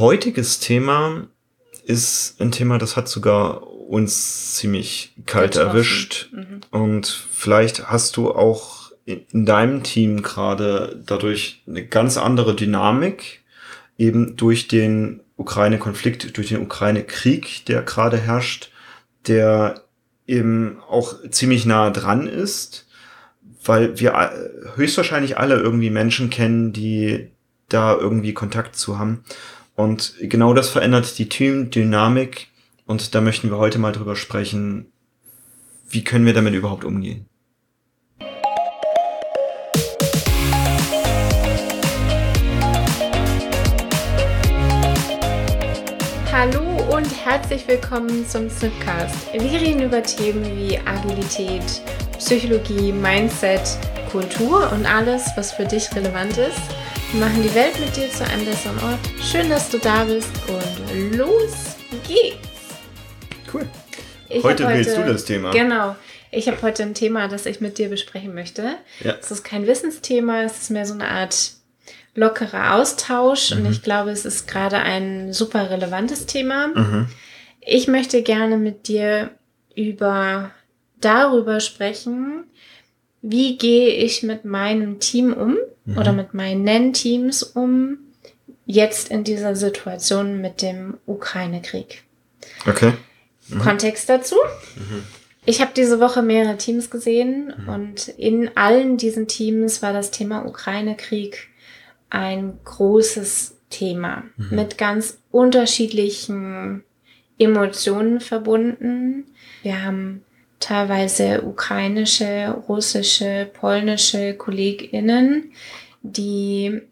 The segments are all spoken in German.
heutiges Thema ist ein Thema, das hat sogar uns ziemlich kalt erwischt. Mhm. Und vielleicht hast du auch in deinem Team gerade dadurch eine ganz andere Dynamik, eben durch den Ukraine-Konflikt, durch den Ukraine-Krieg, der gerade herrscht, der eben auch ziemlich nah dran ist, weil wir höchstwahrscheinlich alle irgendwie Menschen kennen, die da irgendwie Kontakt zu haben. Und genau das verändert die Teamdynamik und da möchten wir heute mal drüber sprechen, wie können wir damit überhaupt umgehen. Hallo und herzlich willkommen zum Snipcast. Wir reden über Themen wie Agilität, Psychologie, Mindset, Kultur und alles, was für dich relevant ist. Wir machen die Welt mit dir zu einem besseren Ort. Schön, dass du da bist und los geht's! Cool. Ich heute, heute wählst du das Thema. Genau. Ich habe heute ein Thema, das ich mit dir besprechen möchte. Ja. Es ist kein Wissensthema, es ist mehr so eine Art lockerer Austausch mhm. und ich glaube, es ist gerade ein super relevantes Thema. Mhm. Ich möchte gerne mit dir über darüber sprechen, wie gehe ich mit meinem Team um mhm. oder mit meinen Teams um, jetzt in dieser Situation mit dem Ukraine-Krieg. Okay. Mhm. Kontext dazu. Mhm. Ich habe diese Woche mehrere Teams gesehen mhm. und in allen diesen Teams war das Thema Ukraine-Krieg ein großes Thema mhm. mit ganz unterschiedlichen Emotionen verbunden. Wir haben teilweise ukrainische, russische, polnische KollegInnen, die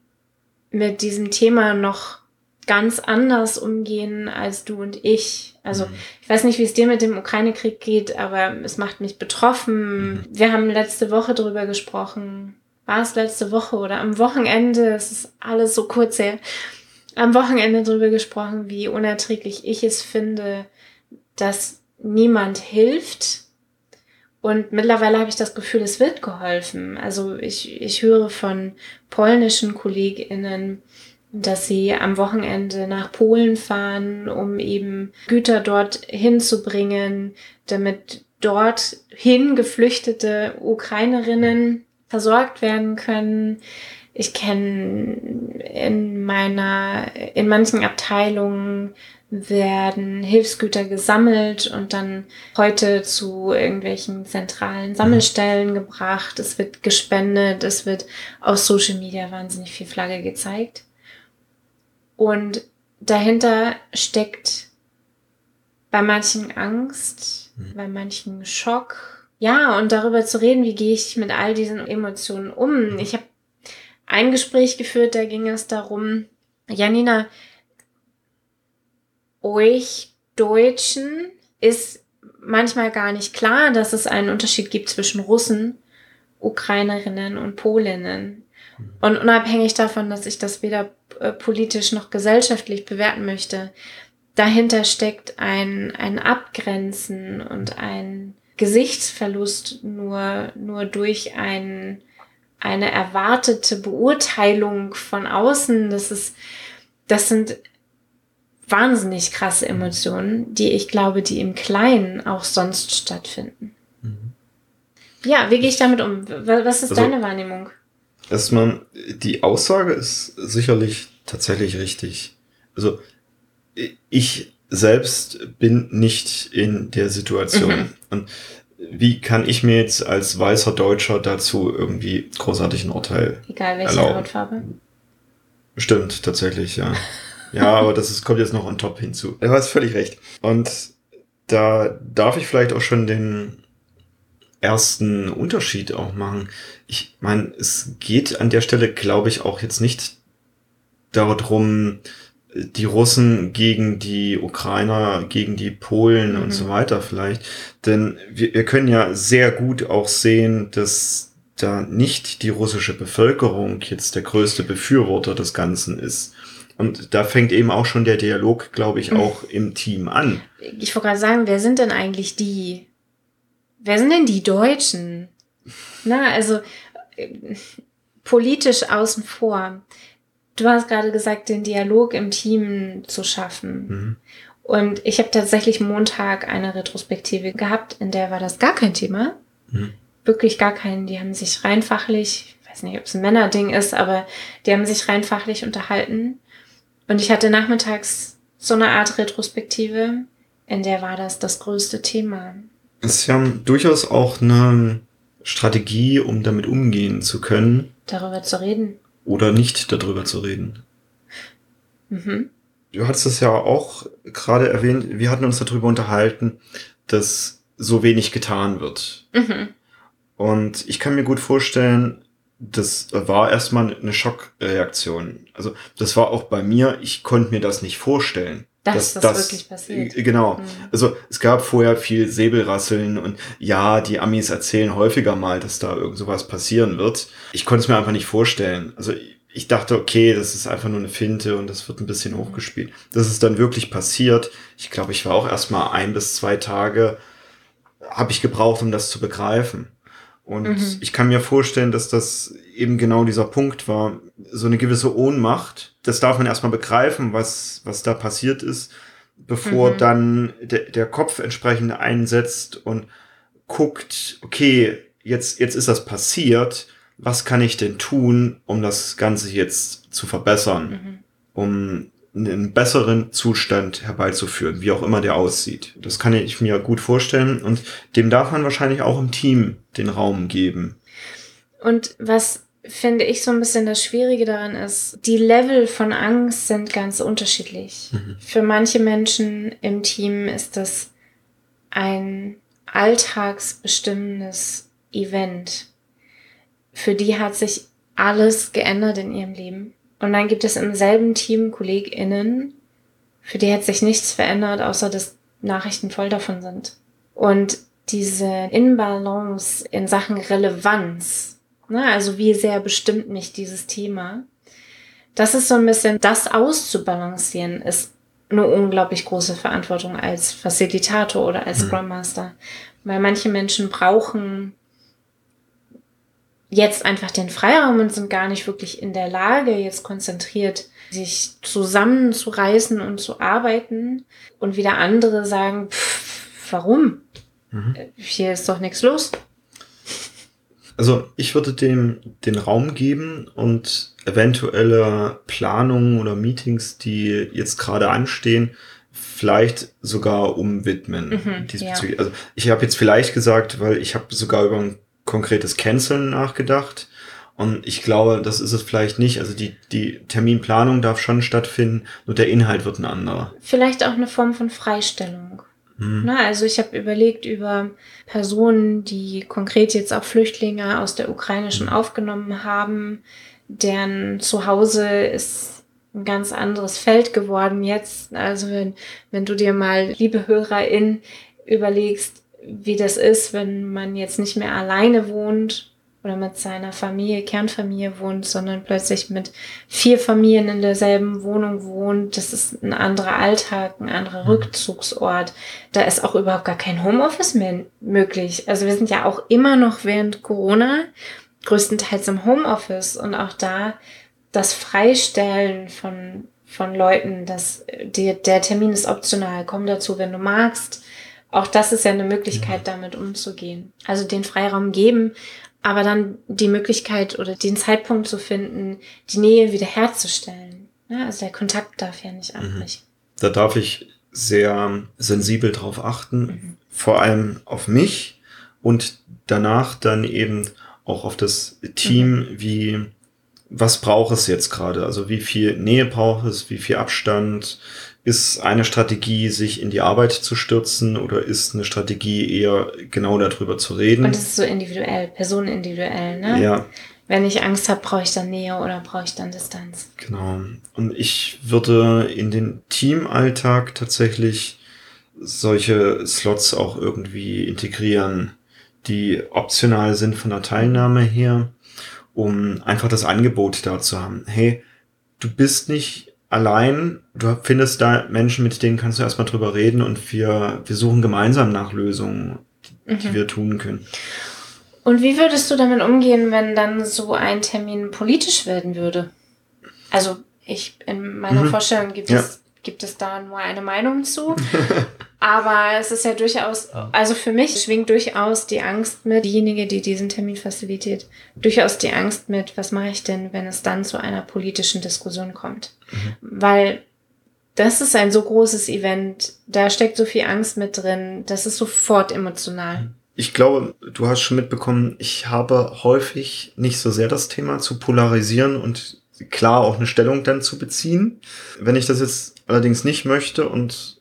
mit diesem Thema noch ganz anders umgehen als du und ich. Also mhm. ich weiß nicht, wie es dir mit dem Ukraine-Krieg geht, aber es macht mich betroffen. Mhm. Wir haben letzte Woche drüber gesprochen. War es letzte Woche oder am Wochenende? Es ist alles so kurz her. Am Wochenende drüber gesprochen, wie unerträglich ich es finde, dass niemand hilft. Und mittlerweile habe ich das Gefühl, es wird geholfen. Also ich, ich höre von polnischen KollegInnen, dass sie am Wochenende nach Polen fahren, um eben Güter dort hinzubringen, damit dorthin geflüchtete Ukrainerinnen versorgt werden können. Ich kenne in meiner, in manchen Abteilungen werden Hilfsgüter gesammelt und dann heute zu irgendwelchen zentralen Sammelstellen gebracht. Es wird gespendet, es wird auf Social Media wahnsinnig viel Flagge gezeigt. Und dahinter steckt bei manchen Angst, mhm. bei manchen Schock. Ja, und darüber zu reden, wie gehe ich mit all diesen Emotionen um. Mhm. Ich habe ein Gespräch geführt, da ging es darum, Janina, euch Deutschen ist manchmal gar nicht klar, dass es einen Unterschied gibt zwischen Russen, Ukrainerinnen und Polinnen. Mhm. Und unabhängig davon, dass ich das weder äh, politisch noch gesellschaftlich bewerten möchte, dahinter steckt ein, ein Abgrenzen und ein Gesichtsverlust nur, nur durch ein, eine erwartete Beurteilung von außen. Das ist, das sind wahnsinnig krasse Emotionen, die ich glaube, die im Kleinen auch sonst stattfinden. Mhm. Ja, wie gehe ich damit um? Was ist also, deine Wahrnehmung? Erstmal, die Aussage ist sicherlich tatsächlich richtig. Also, ich selbst bin nicht in der Situation. Mhm. Und wie kann ich mir jetzt als weißer Deutscher dazu irgendwie großartig ein Urteil Egal welche erlauben? Hautfarbe. Stimmt, tatsächlich, ja. Ja, aber das ist, kommt jetzt noch on top hinzu. Du hast völlig recht. Und da darf ich vielleicht auch schon den ersten Unterschied auch machen. Ich meine, es geht an der Stelle, glaube ich, auch jetzt nicht darum, die Russen gegen die Ukrainer, gegen die Polen mhm. und so weiter vielleicht. Denn wir, wir können ja sehr gut auch sehen, dass da nicht die russische Bevölkerung jetzt der größte Befürworter des Ganzen ist. Und da fängt eben auch schon der Dialog, glaube ich, mhm. auch im Team an. Ich wollte gerade sagen, wer sind denn eigentlich die, wer sind denn die Deutschen? Na, also äh, politisch außen vor. du hast gerade gesagt, den Dialog im Team zu schaffen. Mhm. Und ich habe tatsächlich Montag eine Retrospektive gehabt, in der war das gar kein Thema. Mhm. Wirklich gar kein. Die haben sich rein fachlich, ich weiß nicht, ob es ein Männerding ist, aber die haben sich rein fachlich unterhalten. Und ich hatte nachmittags so eine Art Retrospektive, in der war das das größte Thema. Es ist ja durchaus auch eine Strategie, um damit umgehen zu können. Darüber zu reden. Oder nicht darüber zu reden. Mhm. Du hattest es ja auch gerade erwähnt, wir hatten uns darüber unterhalten, dass so wenig getan wird. Mhm. Und ich kann mir gut vorstellen, das war erstmal eine Schockreaktion. Also das war auch bei mir, ich konnte mir das nicht vorstellen. Dass, dass das, das wirklich passiert. Äh, genau. Mhm. Also es gab vorher viel Säbelrasseln und ja, die Amis erzählen häufiger mal, dass da irgend sowas passieren wird. Ich konnte es mir einfach nicht vorstellen. Also ich dachte, okay, das ist einfach nur eine Finte und das wird ein bisschen mhm. hochgespielt. Das ist dann wirklich passiert. Ich glaube, ich war auch erstmal ein bis zwei Tage, habe ich gebraucht, um das zu begreifen. Und mhm. ich kann mir vorstellen, dass das eben genau dieser Punkt war. So eine gewisse Ohnmacht. Das darf man erstmal begreifen, was, was da passiert ist, bevor mhm. dann de der Kopf entsprechend einsetzt und guckt, okay, jetzt, jetzt ist das passiert. Was kann ich denn tun, um das Ganze jetzt zu verbessern? Mhm. Um einen besseren Zustand herbeizuführen, wie auch immer der aussieht. Das kann ich mir gut vorstellen und dem darf man wahrscheinlich auch im Team den Raum geben. Und was finde ich so ein bisschen das Schwierige daran ist, die Level von Angst sind ganz unterschiedlich. Mhm. Für manche Menschen im Team ist das ein alltagsbestimmendes Event. Für die hat sich alles geändert in ihrem Leben. Und dann gibt es im selben Team KollegInnen, für die hat sich nichts verändert, außer dass Nachrichten voll davon sind. Und diese Inbalance in Sachen Relevanz, ne, also wie sehr bestimmt mich dieses Thema, das ist so ein bisschen, das auszubalancieren, ist eine unglaublich große Verantwortung als Facilitator oder als mhm. Scrum Master. Weil manche Menschen brauchen jetzt einfach den Freiraum und sind gar nicht wirklich in der Lage, jetzt konzentriert sich zusammenzureißen und zu arbeiten. Und wieder andere sagen, pff, warum? Mhm. Hier ist doch nichts los. Also ich würde dem den Raum geben und eventuelle Planungen oder Meetings, die jetzt gerade anstehen, vielleicht sogar umwidmen. Mhm. Ja. Also ich habe jetzt vielleicht gesagt, weil ich habe sogar über ein konkretes Canceln nachgedacht. Und ich glaube, das ist es vielleicht nicht. Also die, die Terminplanung darf schon stattfinden, nur der Inhalt wird ein anderer. Vielleicht auch eine Form von Freistellung. Hm. Na, also ich habe überlegt über Personen, die konkret jetzt auch Flüchtlinge aus der Ukraine schon hm. aufgenommen haben, deren Zuhause ist ein ganz anderes Feld geworden jetzt. Also wenn, wenn du dir mal, liebe HörerInnen, überlegst, wie das ist, wenn man jetzt nicht mehr alleine wohnt oder mit seiner Familie, Kernfamilie wohnt, sondern plötzlich mit vier Familien in derselben Wohnung wohnt. Das ist ein anderer Alltag, ein anderer mhm. Rückzugsort. Da ist auch überhaupt gar kein Homeoffice mehr möglich. Also wir sind ja auch immer noch während Corona größtenteils im Homeoffice und auch da das Freistellen von, von Leuten, dass die, der Termin ist optional, komm dazu, wenn du magst auch das ist ja eine Möglichkeit, ja. damit umzugehen. Also den Freiraum geben, aber dann die Möglichkeit oder den Zeitpunkt zu finden, die Nähe wiederherzustellen. Ja, also der Kontakt darf ja nicht mhm. abbrechen. Da darf ich sehr sensibel drauf achten, mhm. vor allem auf mich und danach dann eben auch auf das Team, mhm. wie was braucht es jetzt gerade? Also wie viel Nähe braucht es, wie viel Abstand, ist eine Strategie, sich in die Arbeit zu stürzen oder ist eine Strategie eher genau darüber zu reden? Und das ist so individuell, personenindividuell, ne? Ja. Wenn ich Angst habe, brauche ich dann Nähe oder brauche ich dann Distanz? Genau. Und ich würde in den Teamalltag tatsächlich solche Slots auch irgendwie integrieren, die optional sind von der Teilnahme her, um einfach das Angebot da zu haben. Hey, du bist nicht allein, du findest da Menschen, mit denen kannst du erstmal drüber reden und wir, wir suchen gemeinsam nach Lösungen, die, mhm. die wir tun können. Und wie würdest du damit umgehen, wenn dann so ein Termin politisch werden würde? Also Ich, in meiner mhm. Vorstellung gibt ja. es, gibt es da nur eine Meinung zu. Aber es ist ja durchaus, also für mich schwingt durchaus die Angst mit, diejenige, die diesen Termin facilitiert, durchaus die Angst mit, was mache ich denn, wenn es dann zu einer politischen Diskussion kommt? Mhm. Weil das ist ein so großes Event, da steckt so viel Angst mit drin, das ist sofort emotional. Ich glaube, du hast schon mitbekommen, ich habe häufig nicht so sehr das Thema zu polarisieren und klar auch eine Stellung dann zu beziehen. Wenn ich das jetzt allerdings nicht möchte und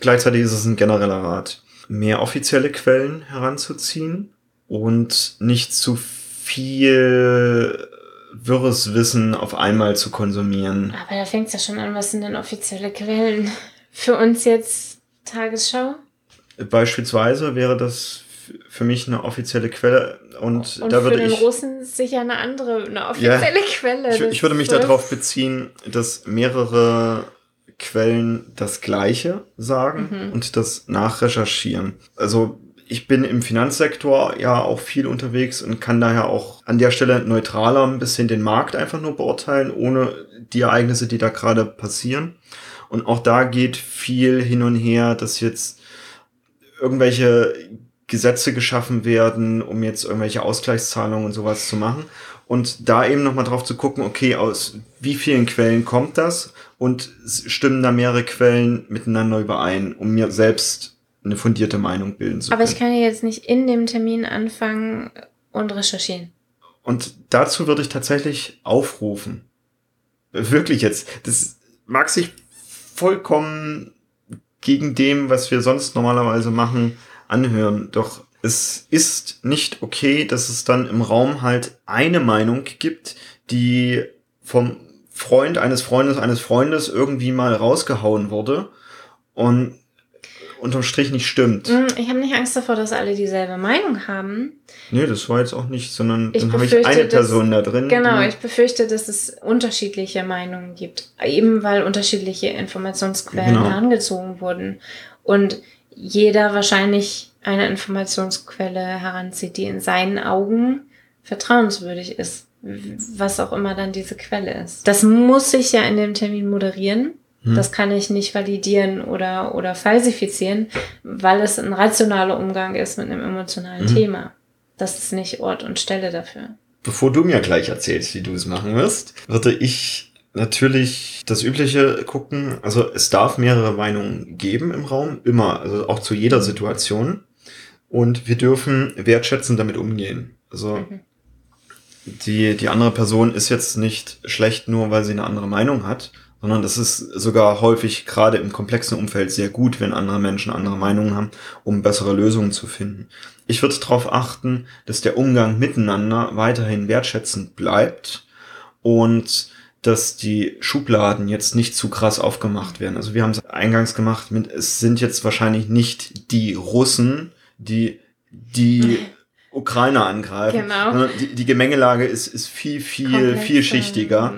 Gleichzeitig ist es ein genereller Rat, mehr offizielle Quellen heranzuziehen und nicht zu viel wirres Wissen auf einmal zu konsumieren. Aber da fängt es ja schon an, was sind denn offizielle Quellen? Für uns jetzt Tagesschau? Beispielsweise wäre das für mich eine offizielle Quelle und, und da würde ich. Für den Russen sicher eine andere, eine offizielle ja, Quelle. Ich, ich würde mich darauf beziehen, dass mehrere Quellen das Gleiche sagen mhm. und das nachrecherchieren. Also ich bin im Finanzsektor ja auch viel unterwegs und kann daher auch an der Stelle neutraler ein bisschen den Markt einfach nur beurteilen, ohne die Ereignisse, die da gerade passieren. Und auch da geht viel hin und her, dass jetzt irgendwelche Gesetze geschaffen werden, um jetzt irgendwelche Ausgleichszahlungen und sowas zu machen. Und da eben nochmal drauf zu gucken, okay, aus wie vielen Quellen kommt das und stimmen da mehrere Quellen miteinander überein, um mir selbst eine fundierte Meinung bilden zu können. Aber ich kann ja jetzt nicht in dem Termin anfangen und recherchieren. Und dazu würde ich tatsächlich aufrufen. Wirklich jetzt. Das mag sich vollkommen gegen dem, was wir sonst normalerweise machen, anhören. Doch es ist nicht okay, dass es dann im Raum halt eine Meinung gibt, die vom Freund eines Freundes eines Freundes irgendwie mal rausgehauen wurde und unterm Strich nicht stimmt. Mm, ich habe nicht Angst davor, dass alle dieselbe Meinung haben. Nee, das war jetzt auch nicht, sondern ich dann habe ich eine Person dass, da drin. Genau, ich befürchte, dass es unterschiedliche Meinungen gibt. Eben weil unterschiedliche Informationsquellen genau. herangezogen wurden. Und jeder wahrscheinlich eine Informationsquelle heranzieht, die in seinen Augen vertrauenswürdig ist was auch immer dann diese Quelle ist. Das muss ich ja in dem Termin moderieren. Hm. Das kann ich nicht validieren oder, oder falsifizieren, weil es ein rationaler Umgang ist mit einem emotionalen hm. Thema. Das ist nicht Ort und Stelle dafür. Bevor du mir gleich erzählst, wie du es machen wirst, würde ich natürlich das Übliche gucken. Also es darf mehrere Meinungen geben im Raum, immer, also auch zu jeder Situation. Und wir dürfen wertschätzend damit umgehen. Also mhm die, die andere Person ist jetzt nicht schlecht, nur weil sie eine andere Meinung hat, sondern das ist sogar häufig gerade im komplexen Umfeld sehr gut, wenn andere Menschen andere Meinungen haben, um bessere Lösungen zu finden. Ich würde darauf achten, dass der Umgang miteinander weiterhin wertschätzend bleibt und dass die Schubladen jetzt nicht zu krass aufgemacht werden. Also wir haben es eingangs gemacht mit, es sind jetzt wahrscheinlich nicht die Russen, die die Ukrainer angreifen. Genau. Die, die Gemengelage ist, ist viel, viel, Komplexer. vielschichtiger.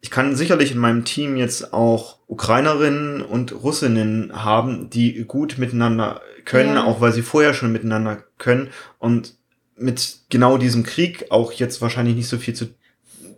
Ich kann sicherlich in meinem Team jetzt auch Ukrainerinnen und Russinnen haben, die gut miteinander können, ja. auch weil sie vorher schon miteinander können und mit genau diesem Krieg auch jetzt wahrscheinlich nicht so viel zu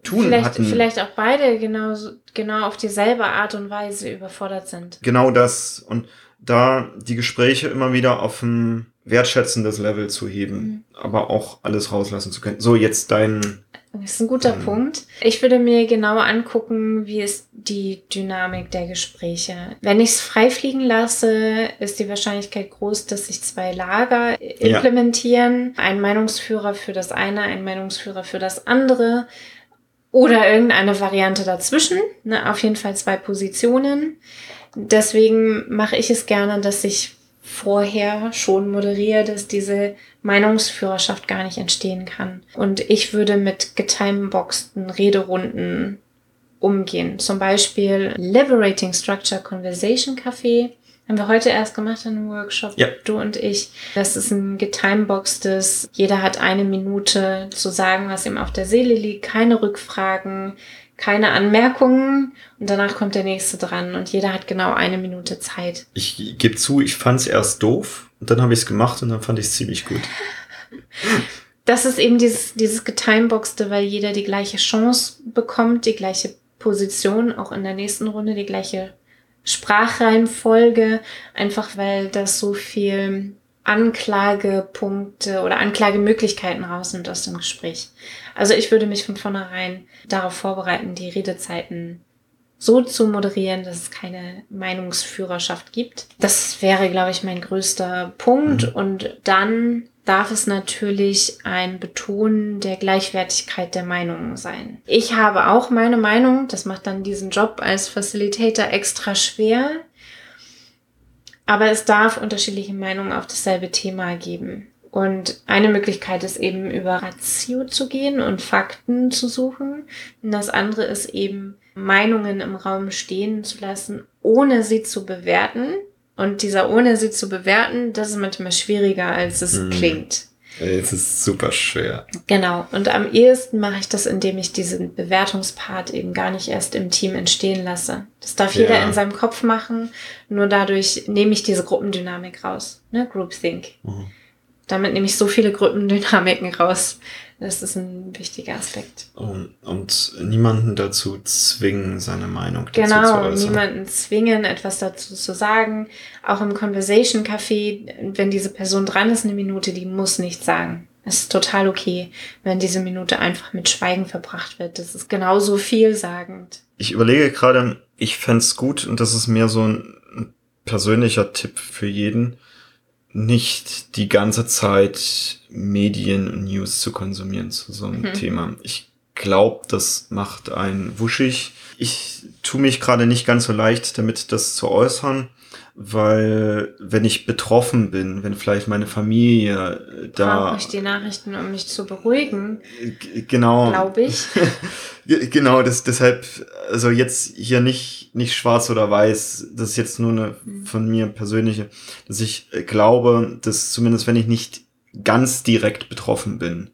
tun vielleicht, hatten. Vielleicht auch beide genau, genau auf dieselbe Art und Weise überfordert sind. Genau das. Und da die Gespräche immer wieder auf ein wertschätzendes Level zu heben, mhm. aber auch alles rauslassen zu können. So, jetzt dein. Das ist ein guter ähm, Punkt. Ich würde mir genauer angucken, wie ist die Dynamik der Gespräche. Wenn ich es frei fliegen lasse, ist die Wahrscheinlichkeit groß, dass sich zwei Lager implementieren. Ja. Ein Meinungsführer für das eine, ein Meinungsführer für das andere. Oder irgendeine Variante dazwischen. Ne, auf jeden Fall zwei Positionen. Deswegen mache ich es gerne, dass ich vorher schon moderiere, dass diese Meinungsführerschaft gar nicht entstehen kann. Und ich würde mit getimeboxten Rederunden umgehen. Zum Beispiel Liberating Structure Conversation Café. Haben wir heute erst gemacht in einem Workshop, ja. du und ich. Das ist ein getimeboxtes, jeder hat eine Minute zu sagen, was ihm auf der Seele liegt, keine Rückfragen, keine Anmerkungen und danach kommt der nächste dran und jeder hat genau eine Minute Zeit. Ich gebe zu, ich fand es erst doof und dann habe ich es gemacht und dann fand ich es ziemlich gut. Das ist eben dieses, dieses Getimeboxte, weil jeder die gleiche Chance bekommt, die gleiche Position auch in der nächsten Runde die gleiche Sprachreihenfolge, einfach weil das so viel Anklagepunkte oder Anklagemöglichkeiten rausnimmt aus dem Gespräch. Also ich würde mich von vornherein darauf vorbereiten, die Redezeiten so zu moderieren, dass es keine Meinungsführerschaft gibt. Das wäre, glaube ich, mein größter Punkt. Mhm. Und dann darf es natürlich ein Betonen der Gleichwertigkeit der Meinungen sein. Ich habe auch meine Meinung, das macht dann diesen Job als Facilitator extra schwer. Aber es darf unterschiedliche Meinungen auf dasselbe Thema geben. Und eine Möglichkeit ist eben über Ratio zu gehen und Fakten zu suchen. Und das andere ist eben Meinungen im Raum stehen zu lassen, ohne sie zu bewerten. Und dieser ohne sie zu bewerten, das ist manchmal schwieriger, als es hm. klingt. Es ist super schwer. Genau. Und am ehesten mache ich das, indem ich diesen Bewertungspart eben gar nicht erst im Team entstehen lasse. Das darf jeder ja. in seinem Kopf machen. Nur dadurch nehme ich diese Gruppendynamik raus. Ne? Groupthink. Mhm. Damit nehme ich so viele Gruppendynamiken raus. Das ist ein wichtiger Aspekt. Und, und niemanden dazu zwingen, seine Meinung dazu genau, zu äußern. Genau, niemanden zwingen, etwas dazu zu sagen. Auch im Conversation Café, wenn diese Person dran ist, eine Minute, die muss nichts sagen. Es ist total okay, wenn diese Minute einfach mit Schweigen verbracht wird. Das ist genauso vielsagend. Ich überlege gerade, ich fände gut, und das ist mehr so ein persönlicher Tipp für jeden, nicht die ganze Zeit Medien und News zu konsumieren zu so einem mhm. Thema. Ich glaube, das macht einen wuschig. Ich tue mich gerade nicht ganz so leicht damit, das zu äußern, weil wenn ich betroffen bin, wenn vielleicht meine Familie da... Brauche ich die Nachrichten, um mich zu beruhigen. Genau. Glaube ich. genau, das, deshalb, also jetzt hier nicht, nicht schwarz oder weiß, das ist jetzt nur eine mhm. von mir persönliche, dass ich glaube, dass zumindest wenn ich nicht ganz direkt betroffen bin,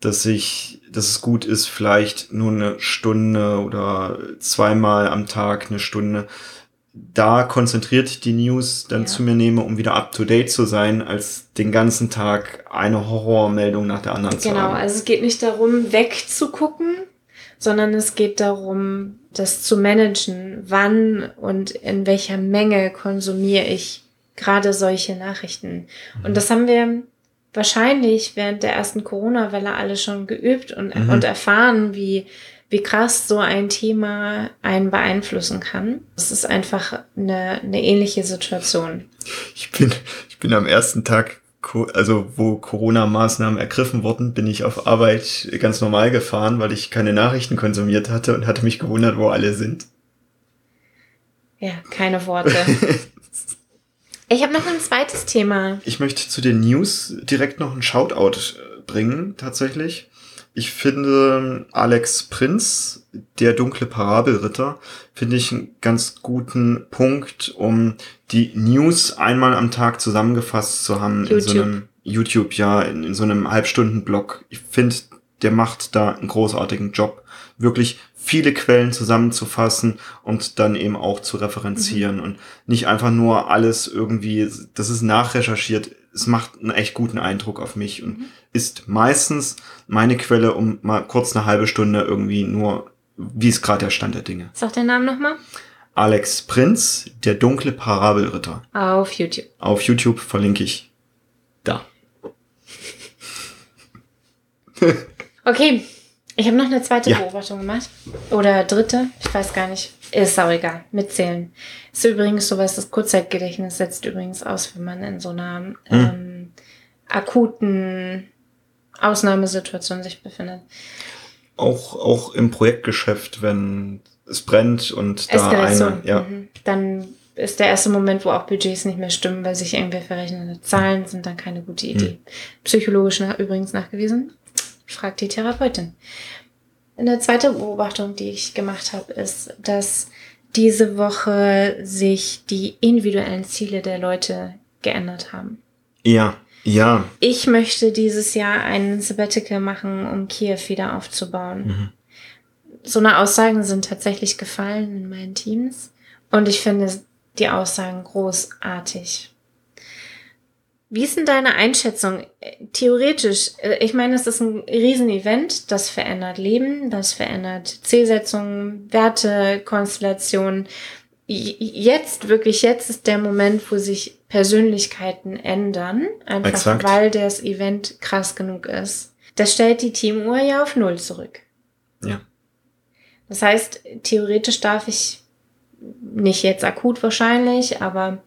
dass ich, dass es gut ist, vielleicht nur eine Stunde oder zweimal am Tag eine Stunde da konzentriert die News dann ja. zu mir nehme, um wieder up to date zu sein, als den ganzen Tag eine Horrormeldung nach der anderen genau, zu haben. Genau, also es geht nicht darum, wegzugucken, sondern es geht darum, das zu managen. Wann und in welcher Menge konsumiere ich gerade solche Nachrichten? Mhm. Und das haben wir wahrscheinlich während der ersten Corona-Welle alle schon geübt und, mhm. und erfahren, wie wie krass so ein Thema einen beeinflussen kann. Es ist einfach eine, eine ähnliche Situation. Ich bin, ich bin am ersten Tag, also wo Corona-Maßnahmen ergriffen wurden, bin ich auf Arbeit ganz normal gefahren, weil ich keine Nachrichten konsumiert hatte und hatte mich gewundert, wo alle sind. Ja, keine Worte. ich habe noch ein zweites Thema. Ich möchte zu den News direkt noch ein Shoutout äh, bringen, tatsächlich. Ich finde Alex Prinz, der dunkle Parabelritter, finde ich einen ganz guten Punkt, um die News einmal am Tag zusammengefasst zu haben YouTube. in so einem YouTube, ja, in, in so einem Halbstunden-Blog. Ich finde, der macht da einen großartigen Job, wirklich viele Quellen zusammenzufassen und dann eben auch zu referenzieren mhm. und nicht einfach nur alles irgendwie, das ist nachrecherchiert, es macht einen echt guten Eindruck auf mich und mhm. ist meistens meine Quelle, um mal kurz eine halbe Stunde irgendwie nur, wie ist gerade der Stand der Dinge. Sag den Namen nochmal. Alex Prinz, der dunkle Parabelritter. Auf YouTube. Auf YouTube verlinke ich da. okay, ich habe noch eine zweite ja. Beobachtung gemacht. Oder dritte, ich weiß gar nicht. Ist auch egal, mitzählen. Ist übrigens sowas, das Kurzzeitgedächtnis setzt übrigens aus, wenn man in so einer hm. ähm, akuten Ausnahmesituation sich befindet. Auch, auch im Projektgeschäft, wenn es brennt und da eine, ja. Mhm. Dann ist der erste Moment, wo auch Budgets nicht mehr stimmen, weil sich irgendwie verrechnete Zahlen sind dann keine gute Idee. Hm. Psychologisch nach, übrigens nachgewiesen fragt die Therapeutin. Eine zweite Beobachtung, die ich gemacht habe, ist, dass diese Woche sich die individuellen Ziele der Leute geändert haben. Ja, ja. Ich möchte dieses Jahr einen Sabbatical machen, um Kiew wieder aufzubauen. Mhm. So eine Aussagen sind tatsächlich gefallen in meinen Teams und ich finde die Aussagen großartig Wie ist denn deine Einschätzung? Theoretisch, äh, ich meine, es ist ein Riesenevent, das verändert Leben, das verändert Zielsetzungen, Werte, Konstellationen. Jetzt, wirklich jetzt ist der Moment, wo sich Persönlichkeiten ändern, einfach Exakt. weil das Event krass genug ist. Das stellt die Teamuhr ja auf Null zurück. Ja. Das heißt, theoretisch darf ich nicht jetzt akut wahrscheinlich, aber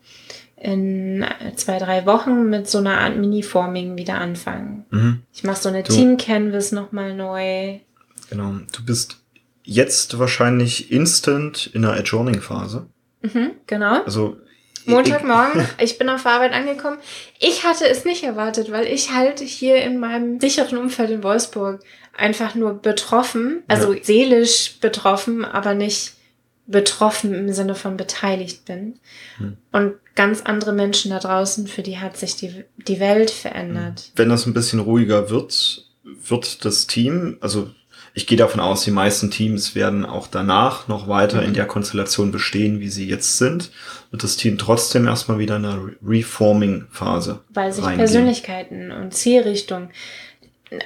in zwei, drei Wochen mit so einer Art Mini-Forming wieder anfangen. Mhm. Ich mache so eine Team-Canvas nochmal neu. Genau. Du bist jetzt wahrscheinlich instant in der Adjourning-Phase. Mhm, genau. Also Montagmorgen, ich bin auf Arbeit angekommen. Ich hatte es nicht erwartet, weil ich halt hier in meinem sicheren Umfeld in Wolfsburg einfach nur betroffen, also ja. seelisch betroffen, aber nicht betroffen im Sinne von beteiligt bin. Hm. Und ganz andere Menschen da draußen, für die hat sich die, die Welt verändert. Hm. Wenn das ein bisschen ruhiger wird, wird das Team, also ich gehe davon aus, die meisten Teams werden auch danach noch weiter mhm. in der Konstellation bestehen, wie sie jetzt sind, wird das Team trotzdem erstmal wieder in eine Reforming-Phase. Weil sich reingehen. Persönlichkeiten und Zielrichtung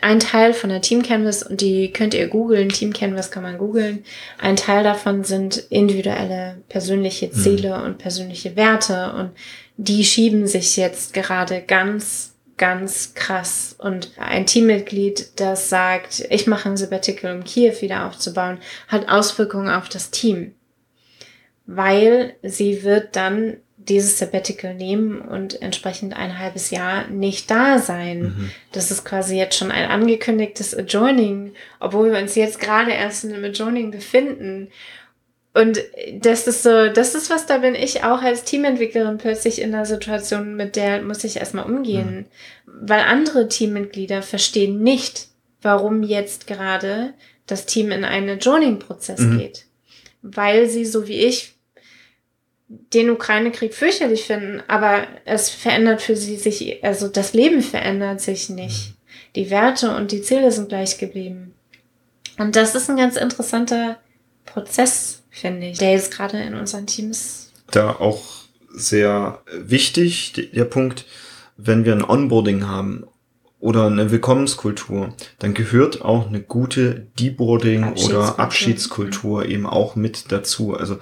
ein Teil von der Team Canvas und die könnt ihr googeln, Team Canvas kann man googeln. Ein Teil davon sind individuelle persönliche mhm. Ziele mhm. und persönliche Werte und die schieben sich jetzt gerade ganz, ganz krass. Und ein Teammitglied, das sagt, ich mache ein Sabbatical, um Kiew wieder aufzubauen, hat Auswirkungen auf das Team. Weil sie wird dann dieses Sabbatical nehmen und entsprechend ein halbes Jahr nicht da sein. Mhm. Das ist quasi jetzt schon ein angekündigtes Adjoining, obwohl wir uns jetzt gerade erst in einem Adjoining befinden. Und das ist so, das ist was, da bin ich auch als Teamentwicklerin plötzlich in einer Situation, mit der muss ich erstmal umgehen. Mhm. Weil andere Teammitglieder verstehen nicht, warum jetzt gerade das Team in einen Adjoining-Prozess mhm. geht. Weil sie, so wie ich, den Ukraine-Krieg fürchterlich finden, aber es verändert für sie sich, also das Leben verändert sich nicht. Die Werte und die Ziele sind gleich geblieben. Und das ist ein ganz interessanter Prozess, finde ich, der jetzt gerade in unseren Teams. Da auch sehr wichtig, der Punkt, wenn wir ein Onboarding haben oder eine Willkommenskultur, dann gehört auch eine gute Deboarding oder Abschiedskultur eben auch mit dazu. Also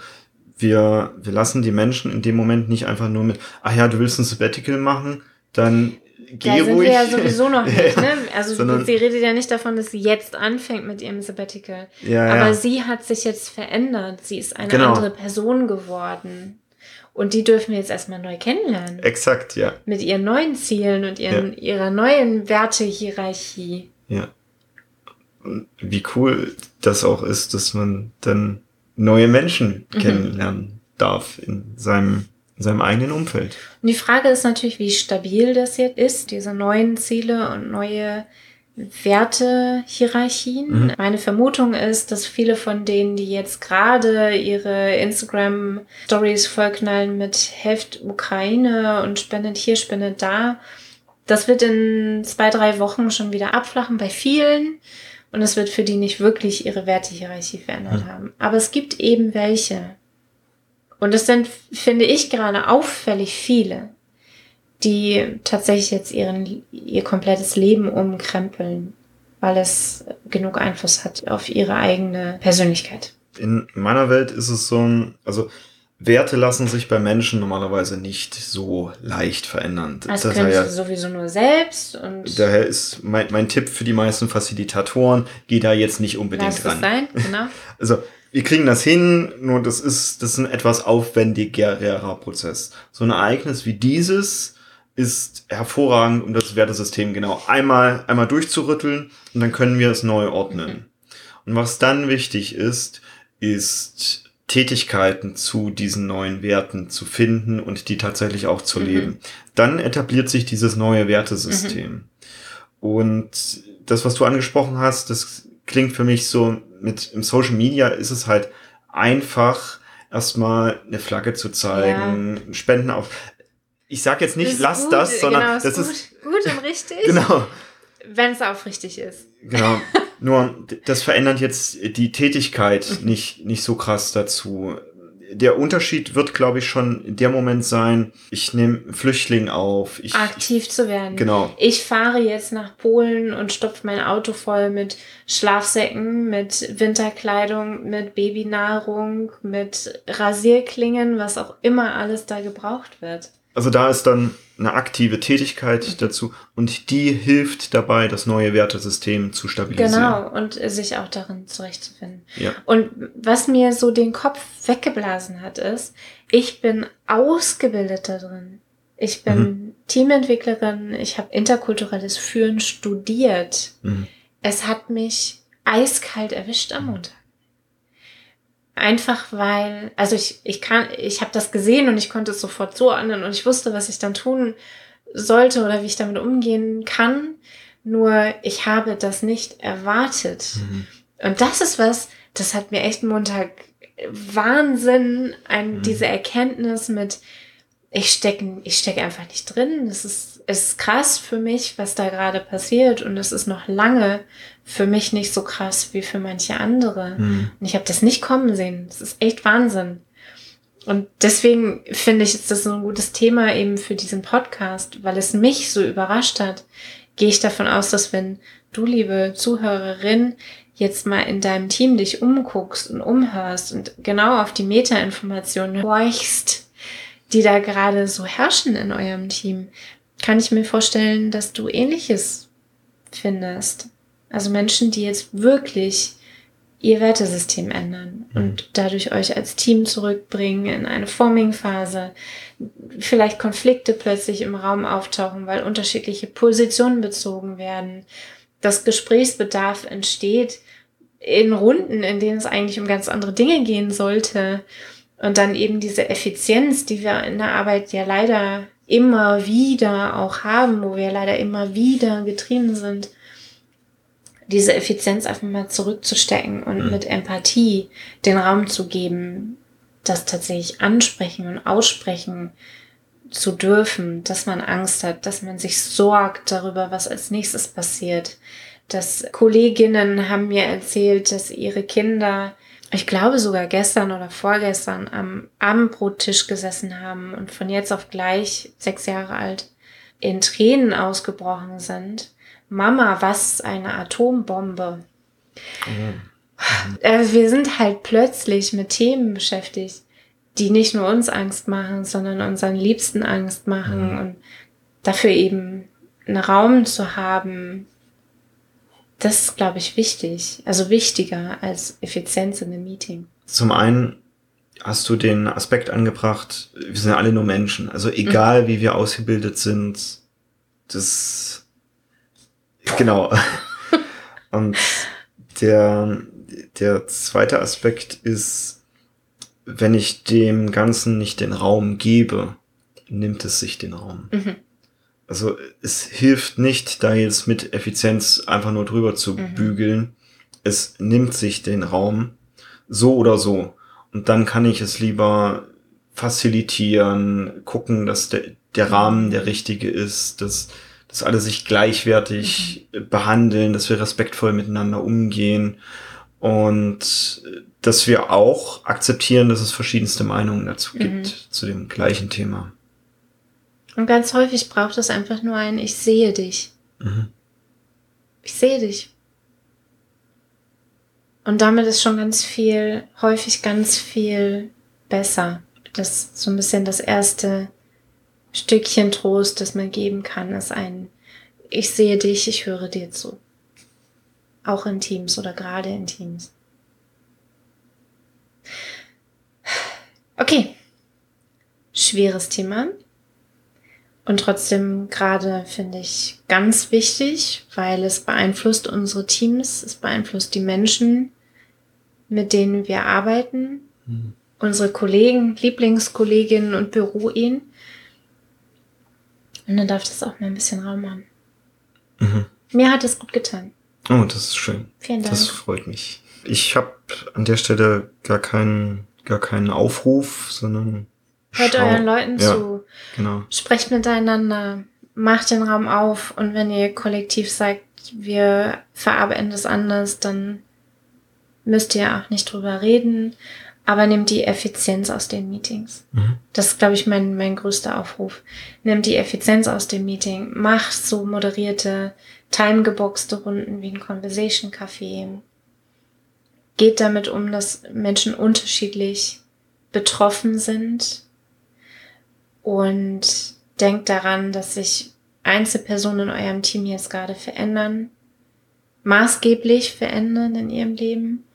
wir, wir lassen die Menschen in dem Moment nicht einfach nur mit, ach ja, du willst ein Sabbatical machen, dann geh da sind ruhig. wir ja sowieso noch nicht, ne? Also Sondern, sie redet ja nicht davon, dass sie jetzt anfängt mit ihrem Sabbatical. Ja, Aber ja. sie hat sich jetzt verändert. Sie ist eine genau. andere Person geworden. Und die dürfen wir jetzt erstmal neu kennenlernen. Exakt, ja. Mit ihren neuen Zielen und ihren, ja. ihrer neuen Wertehierarchie. Ja. Und wie cool das auch ist, dass man dann neue Menschen mhm. kennenlernen darf in seinem, in seinem eigenen Umfeld. Und die Frage ist natürlich, wie stabil das jetzt ist, diese neuen Ziele und neue Wertehierarchien. Mhm. Meine Vermutung ist, dass viele von denen, die jetzt gerade ihre Instagram-Stories vollknallen mit Heft Ukraine und spendet hier, spendet da, das wird in zwei, drei Wochen schon wieder abflachen bei vielen und es wird für die nicht wirklich ihre Wertehierarchie verändert hm. haben. Aber es gibt eben welche. Und es sind, finde ich, gerade auffällig viele, die tatsächlich jetzt ihren, ihr komplettes Leben umkrempeln, weil es genug Einfluss hat auf ihre eigene Persönlichkeit. In meiner Welt ist es so ein, also Werte lassen sich bei Menschen normalerweise nicht so leicht verändern. Das, das können ja, sie sowieso nur selbst und. Daher ist mein, mein Tipp für die meisten Facilitatoren, geh da jetzt nicht unbedingt Lass ran. sein, genau. Also, wir kriegen das hin, nur das ist, das ist ein etwas aufwendigerer Prozess. So ein Ereignis wie dieses ist hervorragend, um das Wertesystem genau einmal, einmal durchzurütteln und dann können wir es neu ordnen. Mhm. Und was dann wichtig ist, ist Tätigkeiten zu diesen neuen Werten zu finden und die tatsächlich auch zu mhm. leben. Dann etabliert sich dieses neue Wertesystem. Mhm. Und das, was du angesprochen hast, das klingt für mich so mit im Social Media ist es halt einfach erstmal eine Flagge zu zeigen, ja. Spenden auf. Ich sag jetzt nicht, lass gut, das, sondern genau, das ist, ist gut und richtig. Genau. Wenn es aufrichtig ist. Genau. Nur das verändert jetzt die Tätigkeit mhm. nicht, nicht so krass dazu. der Unterschied wird, glaube ich, schon der Moment sein, ich nehme Flüchtling auf. Ich, Aktiv zu werden. Genau. Ich fahre jetzt nach Polen und stopfe mein Auto voll mit Schlafsäcken, mit Winterkleidung, mit Babynahrung, mit Rasierklingen, was auch immer alles da gebraucht wird. Also da ist dann eine aktive Tätigkeit dazu und die hilft dabei, das neue Wertesystem zu stabilisieren. Genau, und sich auch darin zurechtzufinden. Ja. Und was mir so den Kopf weggeblasen hat, ist, ich bin ausgebildet da drin. Ich bin mhm. Teamentwicklerin, ich habe interkulturelles Führen studiert. Mhm. Es hat mich eiskalt erwischt am Montag. Einfach weil, also ich, ich kann, ich habe das gesehen und ich konnte es sofort zuordnen und ich wusste, was ich dann tun sollte oder wie ich damit umgehen kann. Nur ich habe das nicht erwartet. Mhm. Und das ist was, das hat mir echt Montag Wahnsinn, ein, mhm. diese Erkenntnis mit, ich stecke ich steck einfach nicht drin. Es ist, ist krass für mich, was da gerade passiert und es ist noch lange für mich nicht so krass wie für manche andere. Mhm. Und ich habe das nicht kommen sehen. Das ist echt Wahnsinn. Und deswegen finde ich, ist das so ein gutes Thema eben für diesen Podcast, weil es mich so überrascht hat. Gehe ich davon aus, dass wenn du, liebe Zuhörerin, jetzt mal in deinem Team dich umguckst und umhörst und genau auf die Metainformationen horchst, die da gerade so herrschen in eurem Team, kann ich mir vorstellen, dass du ähnliches findest. Also Menschen, die jetzt wirklich ihr Wertesystem ändern mhm. und dadurch euch als Team zurückbringen in eine Forming-Phase, vielleicht Konflikte plötzlich im Raum auftauchen, weil unterschiedliche Positionen bezogen werden, dass Gesprächsbedarf entsteht in Runden, in denen es eigentlich um ganz andere Dinge gehen sollte und dann eben diese Effizienz, die wir in der Arbeit ja leider immer wieder auch haben, wo wir leider immer wieder getrieben sind, diese Effizienz einfach mal zurückzustecken und mhm. mit Empathie den Raum zu geben, das tatsächlich ansprechen und aussprechen zu dürfen, dass man Angst hat, dass man sich sorgt darüber, was als nächstes passiert. Dass Kolleginnen haben mir erzählt, dass ihre Kinder ich glaube sogar gestern oder vorgestern am Abendbrottisch gesessen haben und von jetzt auf gleich sechs Jahre alt in Tränen ausgebrochen sind. Mama, was eine Atombombe. Mhm. Also wir sind halt plötzlich mit Themen beschäftigt, die nicht nur uns Angst machen, sondern unseren Liebsten Angst machen mhm. und dafür eben einen Raum zu haben, das ist, glaube ich, wichtig. Also wichtiger als Effizienz in einem Meeting. Zum einen hast du den Aspekt angebracht, wir sind alle nur Menschen. Also egal, mhm. wie wir ausgebildet sind, das, genau. Und der, der zweite Aspekt ist, wenn ich dem Ganzen nicht den Raum gebe, nimmt es sich den Raum. Mhm. Also es hilft nicht, da jetzt mit Effizienz einfach nur drüber zu mhm. bügeln. Es nimmt sich den Raum so oder so. Und dann kann ich es lieber facilitieren, gucken, dass der, der. Rahmen der richtige ist, dass, dass alle sich gleichwertig mhm. behandeln, dass wir respektvoll miteinander umgehen und dass wir auch akzeptieren, dass es verschiedenste Meinungen dazu gibt, mhm. zu dem gleichen Thema. Und ganz häufig braucht es einfach nur ein Ich sehe dich. Mhm. Ich sehe dich. Und damit ist schon ganz viel, häufig ganz viel besser. Das ist so ein bisschen das erste Stückchen Trost, das man geben kann, ist ein Ich sehe dich, ich höre dir zu. Auch in Teams oder gerade in Teams. Okay. Schweres Thema. Und trotzdem gerade finde ich ganz wichtig, weil es beeinflusst unsere Teams, es beeinflusst die Menschen, mit denen wir arbeiten, mhm. unsere Kollegen, Lieblingskolleginnen und Büroien. Und dann darf das auch mal ein bisschen Raum haben. Mhm. Mir hat es gut getan. Oh, das ist schön. Vielen Dank. Das freut mich. Ich habe an der Stelle gar keinen, gar keinen Aufruf, sondern Hört Schau. euren Leuten ja, zu. Genau. Sprecht miteinander. Macht den Raum auf. Und wenn ihr kollektiv sagt, wir verarbeiten das anders, dann müsst ihr auch nicht drüber reden. aber nimmt die Effizienz aus den Meetings. Mhm. Das ist, glaube ich, mein, mein größter Aufruf. Nimmt die Effizienz aus dem Meeting. Mach so moderierte, timegeboxte Runden wie ein Conversation Café. Geht damit um, dass Menschen unterschiedlich betroffen sind und denkt daran, dass sich Einzelpersonen in eurem Team jetzt gerade verändern, maßgeblich verändern in ihrem Leben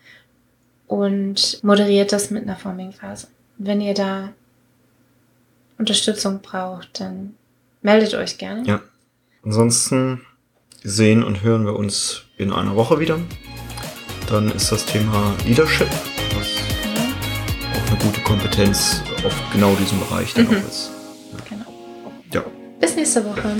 und moderiert das mit einer Forming-Phase. Wenn ihr da Unterstützung braucht, dann meldet euch gerne. Ja. Ansonsten sehen und hören wir uns in einer Woche wieder. Dann ist das Thema Leadership, was genau. auch eine gute Kompetenz auf genau diesem Bereich dann mhm. auch ist. Genau. Ja. Bis nächste Woche.